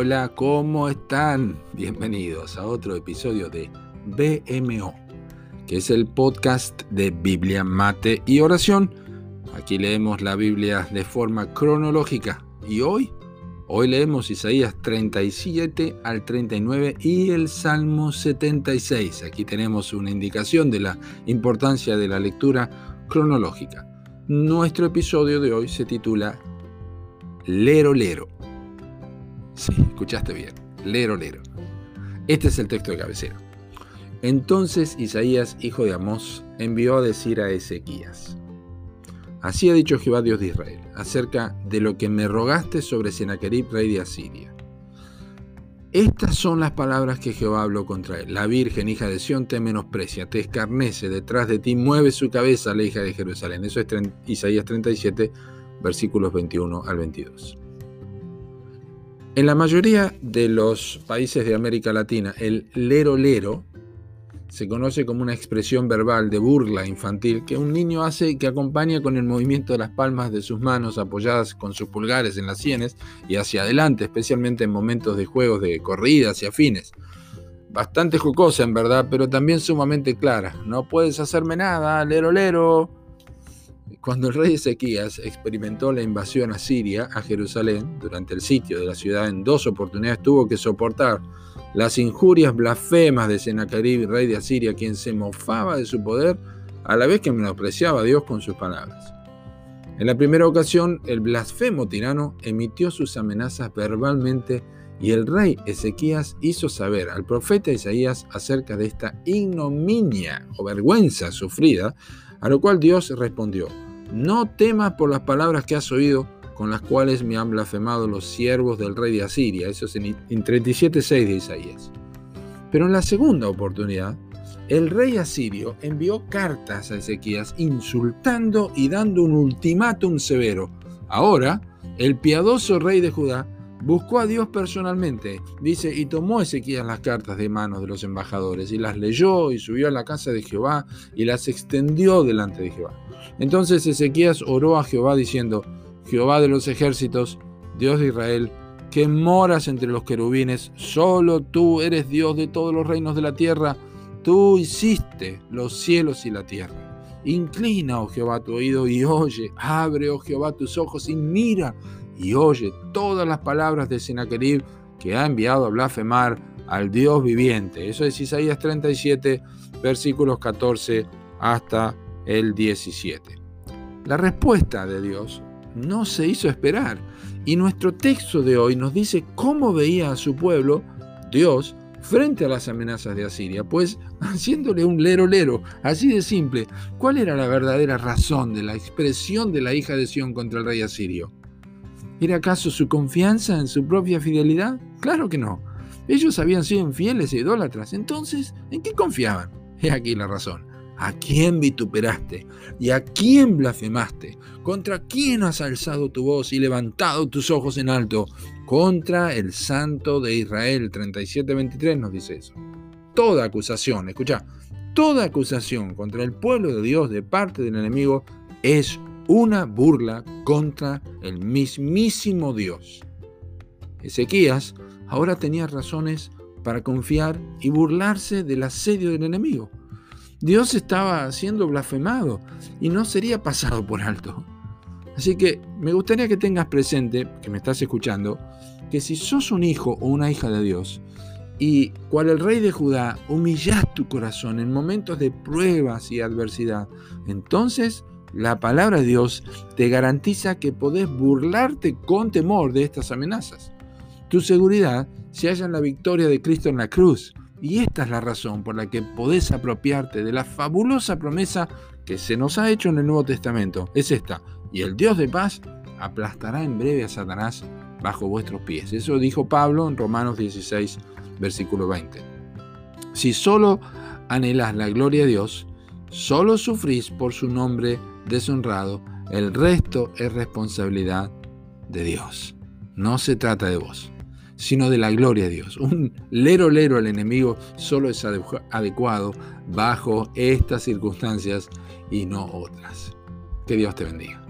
Hola, ¿cómo están? Bienvenidos a otro episodio de BMO, que es el podcast de Biblia, Mate y Oración. Aquí leemos la Biblia de forma cronológica y hoy, hoy leemos Isaías 37 al 39 y el Salmo 76. Aquí tenemos una indicación de la importancia de la lectura cronológica. Nuestro episodio de hoy se titula Lero Lero Sí, escuchaste bien. Lero, lero. Este es el texto de cabecera. Entonces Isaías, hijo de Amós, envió a decir a Ezequías, Así ha dicho Jehová Dios de Israel, acerca de lo que me rogaste sobre Sennacherib, rey de Asiria. Estas son las palabras que Jehová habló contra él. La virgen, hija de Sión, te menosprecia, te escarnece, detrás de ti mueve su cabeza la hija de Jerusalén. Eso es Isaías 37, versículos 21 al 22. En la mayoría de los países de América Latina, el lero lero se conoce como una expresión verbal de burla infantil que un niño hace que acompaña con el movimiento de las palmas de sus manos apoyadas con sus pulgares en las sienes y hacia adelante, especialmente en momentos de juegos de corridas y afines. Bastante jocosa en verdad, pero también sumamente clara. No puedes hacerme nada, lero lero. Cuando el rey Ezequías experimentó la invasión asiria a Jerusalén durante el sitio de la ciudad en dos oportunidades, tuvo que soportar las injurias blasfemas de Sennacherib, rey de Asiria, quien se mofaba de su poder a la vez que menospreciaba a Dios con sus palabras. En la primera ocasión, el blasfemo tirano emitió sus amenazas verbalmente y el rey Ezequías hizo saber al profeta Isaías acerca de esta ignominia o vergüenza sufrida, a lo cual Dios respondió, no temas por las palabras que has oído, con las cuales me han blasfemado los siervos del rey de Asiria. Eso es en 37.6 de Isaías. Pero en la segunda oportunidad, el rey asirio envió cartas a Ezequías insultando y dando un ultimátum severo. Ahora, el piadoso rey de Judá buscó a Dios personalmente, dice, y tomó Ezequías las cartas de manos de los embajadores y las leyó y subió a la casa de Jehová y las extendió delante de Jehová. Entonces Ezequías oró a Jehová diciendo, Jehová de los ejércitos, Dios de Israel, que moras entre los querubines, solo tú eres Dios de todos los reinos de la tierra, tú hiciste los cielos y la tierra. Inclina, oh Jehová, tu oído y oye, abre, oh Jehová, tus ojos y mira y oye todas las palabras de Sennacherib que ha enviado a blasfemar al Dios viviente. Eso es Isaías 37, versículos 14 hasta el 17. La respuesta de Dios no se hizo esperar y nuestro texto de hoy nos dice cómo veía a su pueblo Dios frente a las amenazas de Asiria, pues haciéndole un lero lero, así de simple, ¿cuál era la verdadera razón de la expresión de la hija de Sión contra el rey asirio? ¿Era acaso su confianza en su propia fidelidad? Claro que no. Ellos habían sido infieles e idólatras. Entonces, ¿en qué confiaban? He aquí la razón. ¿A quién vituperaste? ¿Y a quién blasfemaste? ¿Contra quién has alzado tu voz y levantado tus ojos en alto? Contra el Santo de Israel. 37-23 nos dice eso. Toda acusación, escucha, toda acusación contra el pueblo de Dios de parte del enemigo es una burla contra el mismísimo Dios. Ezequías ahora tenía razones para confiar y burlarse del asedio del enemigo. Dios estaba siendo blasfemado y no sería pasado por alto. Así que me gustaría que tengas presente, que me estás escuchando, que si sos un hijo o una hija de Dios y cual el rey de Judá humillás tu corazón en momentos de pruebas y adversidad, entonces la palabra de Dios te garantiza que podés burlarte con temor de estas amenazas. Tu seguridad se halla en la victoria de Cristo en la cruz. Y esta es la razón por la que podés apropiarte de la fabulosa promesa que se nos ha hecho en el Nuevo Testamento. Es esta. Y el Dios de paz aplastará en breve a Satanás bajo vuestros pies. Eso dijo Pablo en Romanos 16, versículo 20. Si solo anhelas la gloria de Dios, solo sufrís por su nombre deshonrado, el resto es responsabilidad de Dios. No se trata de vos, sino de la gloria de Dios. Un lero lero al enemigo solo es adecuado bajo estas circunstancias y no otras. Que Dios te bendiga.